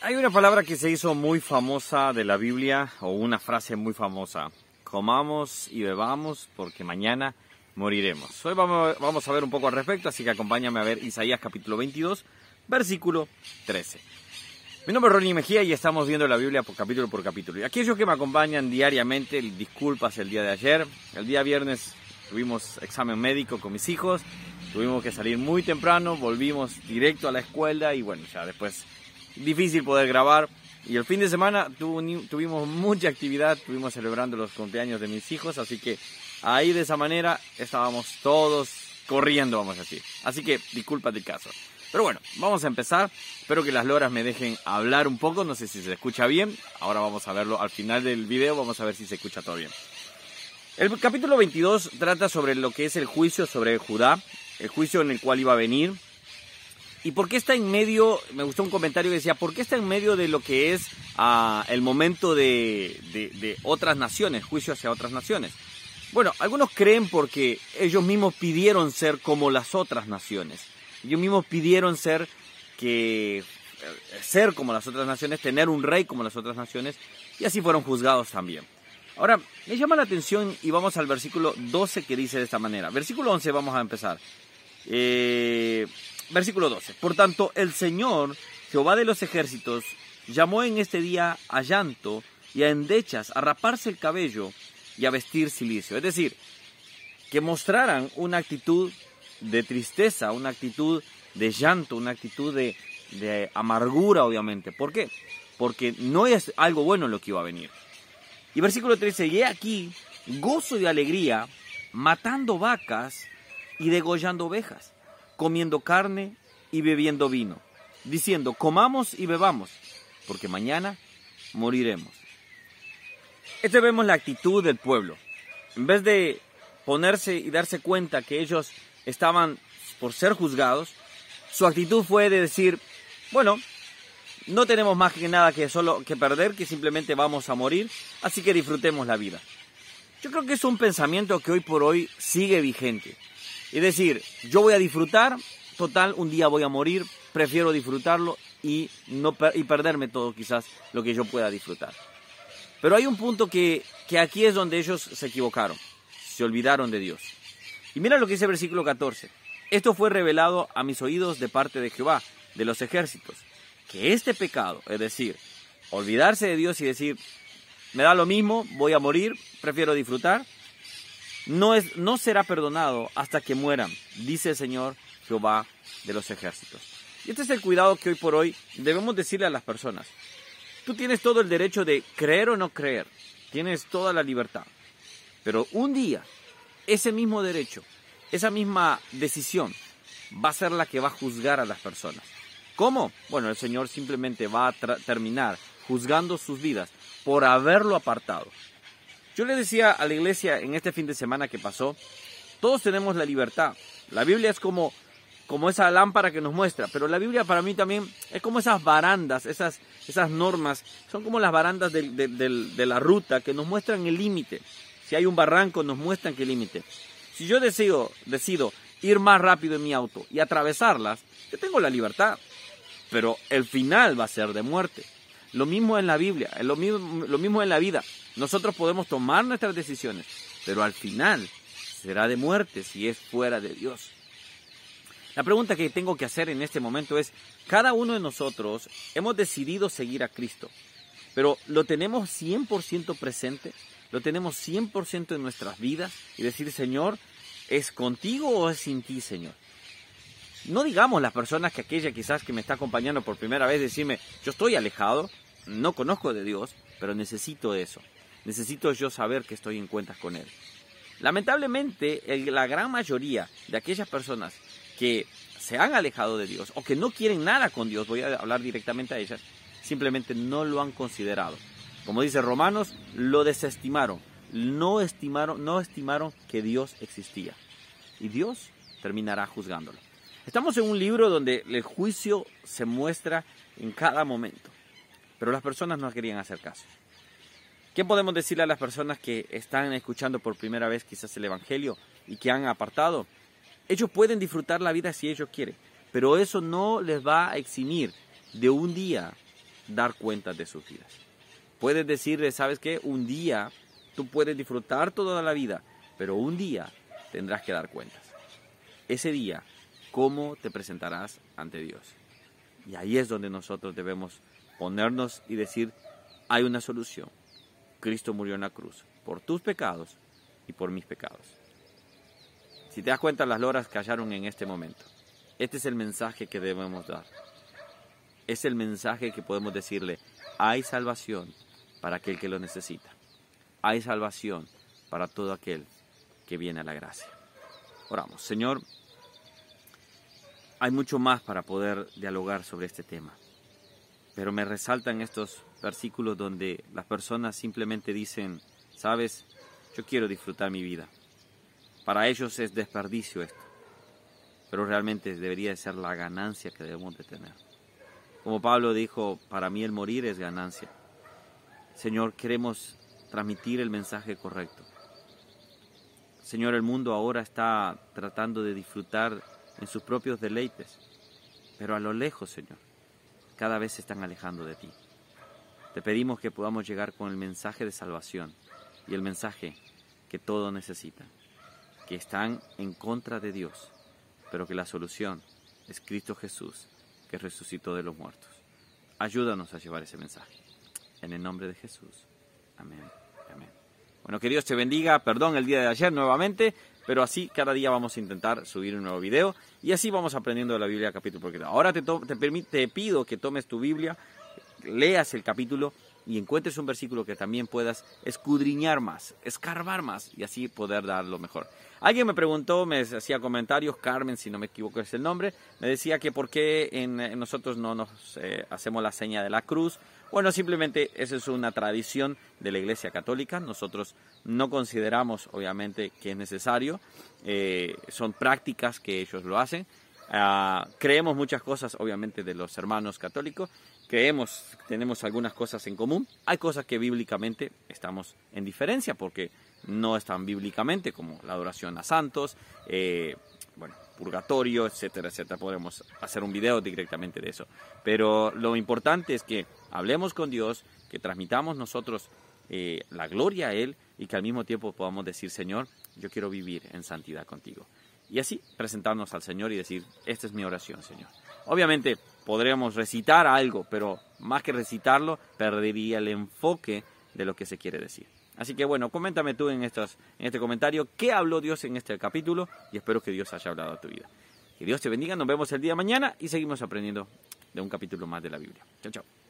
Hay una palabra que se hizo muy famosa de la Biblia, o una frase muy famosa. Comamos y bebamos porque mañana moriremos. Hoy vamos, a ver un poco al respecto, así que acompáñame a ver Isaías capítulo 22, versículo 13. Mi nombre es Ronnie Mejía y estamos viendo la Biblia por capítulo por capítulo. Y aquellos que me acompañan diariamente, disculpas el día de ayer. El día viernes tuvimos examen médico con mis hijos, tuvimos que salir muy temprano, volvimos directo a la escuela y bueno, ya después difícil poder grabar. Y el fin de semana tuvimos mucha actividad, estuvimos celebrando los cumpleaños de mis hijos, así que ahí de esa manera estábamos todos corriendo, vamos a decir. Así que disculpa el caso. Pero bueno, vamos a empezar. Espero que las loras me dejen hablar un poco. No sé si se escucha bien. Ahora vamos a verlo al final del video. Vamos a ver si se escucha todo bien. El capítulo 22 trata sobre lo que es el juicio sobre Judá. El juicio en el cual iba a venir. ¿Y por qué está en medio? Me gustó un comentario que decía, ¿por qué está en medio de lo que es ah, el momento de, de otras naciones, juicio hacia otras naciones? Bueno, algunos creen porque ellos mismos pidieron ser como las otras naciones. Ellos mismos pidieron ser que eh, ser como las otras naciones, tener un rey como las otras naciones, y así fueron juzgados también. Ahora, me llama la atención y vamos al versículo 12 que dice de esta manera. Versículo 11 vamos a empezar. Eh, versículo 12. Por tanto, el Señor, Jehová de los ejércitos, llamó en este día a llanto y a endechas, a raparse el cabello y a vestir silicio. Es decir, que mostraran una actitud de tristeza, una actitud de llanto, una actitud de, amargura, obviamente. ¿Por qué? Porque no es algo bueno lo que iba a venir. Y versículo 13, y he aquí gozo y alegría, matando vacas y degollando ovejas, comiendo carne y bebiendo vino, diciendo, comamos y bebamos, porque mañana moriremos. Este vemos la actitud del pueblo. En vez de ponerse y darse cuenta que ellos estaban por ser juzgados, su actitud fue de decir, bueno, no tenemos más que nada que solo que perder, que simplemente vamos a morir, así que disfrutemos la vida. Yo creo que es un pensamiento que hoy por hoy sigue vigente. Es decir, yo voy a disfrutar, total, un día voy a morir, prefiero disfrutarlo y, no, y perderme todo quizás lo que yo pueda disfrutar. Pero hay un punto que, que aquí es donde ellos se equivocaron, se olvidaron de Dios. Y mira lo que dice el versículo 14. Esto fue revelado a mis oídos de parte de Jehová, de los ejércitos, que este pecado, es decir, olvidarse de Dios y decir, me da lo mismo, voy a morir, prefiero disfrutar, no, será perdonado hasta que mueran, dice el Señor Jehová de los ejércitos. Y este es el cuidado que hoy por hoy debemos decirle a las personas. Tú tienes todo el derecho de creer o no creer, tienes toda la libertad, pero un día ese mismo derecho, esa misma decisión va a ser la que va a juzgar a las personas. ¿Cómo? Bueno, el Señor simplemente va a terminar juzgando sus vidas por haberlo apartado. Yo le decía a la iglesia en este fin de semana que pasó, todos tenemos la libertad. La Biblia es como, como esa lámpara que nos muestra, pero la Biblia para mí también es como esas barandas, esas, esas normas, son como las barandas de la ruta que nos muestran el límite. Si hay un barranco, nos muestran qué límite. Si yo decido, decido ir más rápido en mi auto y atravesarlas, yo tengo la libertad. Pero el final va a ser de muerte. Lo mismo en la Biblia, lo mismo, lo mismo en la vida. Nosotros podemos tomar nuestras decisiones, pero al final será de muerte si es fuera de Dios. La pregunta que tengo que hacer en este momento es, cada uno de nosotros hemos decidido seguir a Cristo, pero ¿lo tenemos 100% presente? lo tenemos 100% en nuestras vidas y decir, Señor, ¿es contigo o es sin ti, Señor? No digamos las personas que aquella quizás que me está acompañando por primera vez decirme, yo estoy alejado, no conozco de Dios, pero necesito eso. Necesito yo saber que estoy en cuentas con Él. Lamentablemente, la gran mayoría de aquellas personas que se han alejado de Dios o que no quieren nada con Dios, voy a hablar directamente a ellas, simplemente no lo han considerado. Como dice Romanos, lo desestimaron, no estimaron, no estimaron que Dios existía. Y Dios terminará juzgándolo. Estamos en un libro donde el juicio se muestra en cada momento, pero las personas no querían hacer caso. ¿Qué podemos decirle a las personas que están escuchando por primera vez quizás el Evangelio y que han apartado? Ellos pueden disfrutar la vida si ellos quieren, pero eso no les va a eximir de un día dar cuenta de sus vidas. Puedes decirle, ¿sabes qué? Un día tú puedes disfrutar toda la vida, pero un día tendrás que dar cuentas. Ese día, ¿cómo te presentarás ante Dios? Y ahí es donde nosotros debemos ponernos y decir, hay una solución. Cristo murió en la cruz por tus pecados y por mis pecados. Si te das cuenta, las loras callaron en este momento. Este es el mensaje que debemos dar. Es el mensaje que podemos decirle, hay salvación para aquel que lo necesita. Hay salvación para todo aquel que viene a la gracia. Oramos, Señor, hay mucho más para poder dialogar sobre este tema, pero me resaltan estos versículos donde las personas simplemente dicen, sabes, yo quiero disfrutar mi vida. Para ellos es desperdicio esto, pero realmente debería de ser la ganancia que debemos de tener. Como Pablo dijo, para mí el morir es ganancia. Señor, queremos transmitir el mensaje correcto. Señor, el mundo ahora está tratando de disfrutar en sus propios deleites, pero a lo lejos, Señor, cada vez se están alejando de ti. Te pedimos que podamos llegar con el mensaje de salvación y el mensaje que todos necesitan, que están en contra de Dios, pero que la solución es Cristo Jesús, que resucitó de los muertos. Ayúdanos a llevar ese mensaje. En el nombre de Jesús. Amén. Amén. Bueno, que Dios te bendiga. Perdón el día de ayer nuevamente, pero así cada día vamos a intentar subir un nuevo video y así vamos aprendiendo de la Biblia capítulo por capítulo. Ahora te, te, te pido que tomes tu Biblia, leas el capítulo y encuentres un versículo que también puedas escudriñar más, escarbar más y así poder dar lo mejor. Alguien me preguntó, me hacía comentarios, Carmen, si no me equivoco es el nombre, me decía que por qué en, nosotros no nos eh, hacemos la seña de la cruz. Bueno, simplemente esa es una tradición de la Iglesia Católica. Nosotros no consideramos, obviamente, que es necesario. Eh, son prácticas que ellos lo hacen. Ah, creemos muchas cosas, obviamente, de los hermanos católicos. Creemos, tenemos algunas cosas en común. Hay cosas que bíblicamente estamos en diferencia porque no están bíblicamente, como la adoración a santos, eh, bueno, purgatorio, etcétera, etcétera. Podemos hacer un video directamente de eso. Pero lo importante es que hablemos con Dios, que transmitamos nosotros eh, la gloria a Él y que al mismo tiempo podamos decir, Señor, yo quiero vivir en santidad contigo. Y así presentarnos al Señor y decir, esta es mi oración, Señor. Obviamente podríamos recitar algo, pero más que recitarlo, perdería el enfoque de lo que se quiere decir. Así que bueno, coméntame tú en, en este comentario qué habló Dios en este capítulo y espero que Dios haya hablado a tu vida. Que Dios te bendiga, nos vemos el día de mañana y seguimos aprendiendo de un capítulo más de la Biblia. Chao, chao.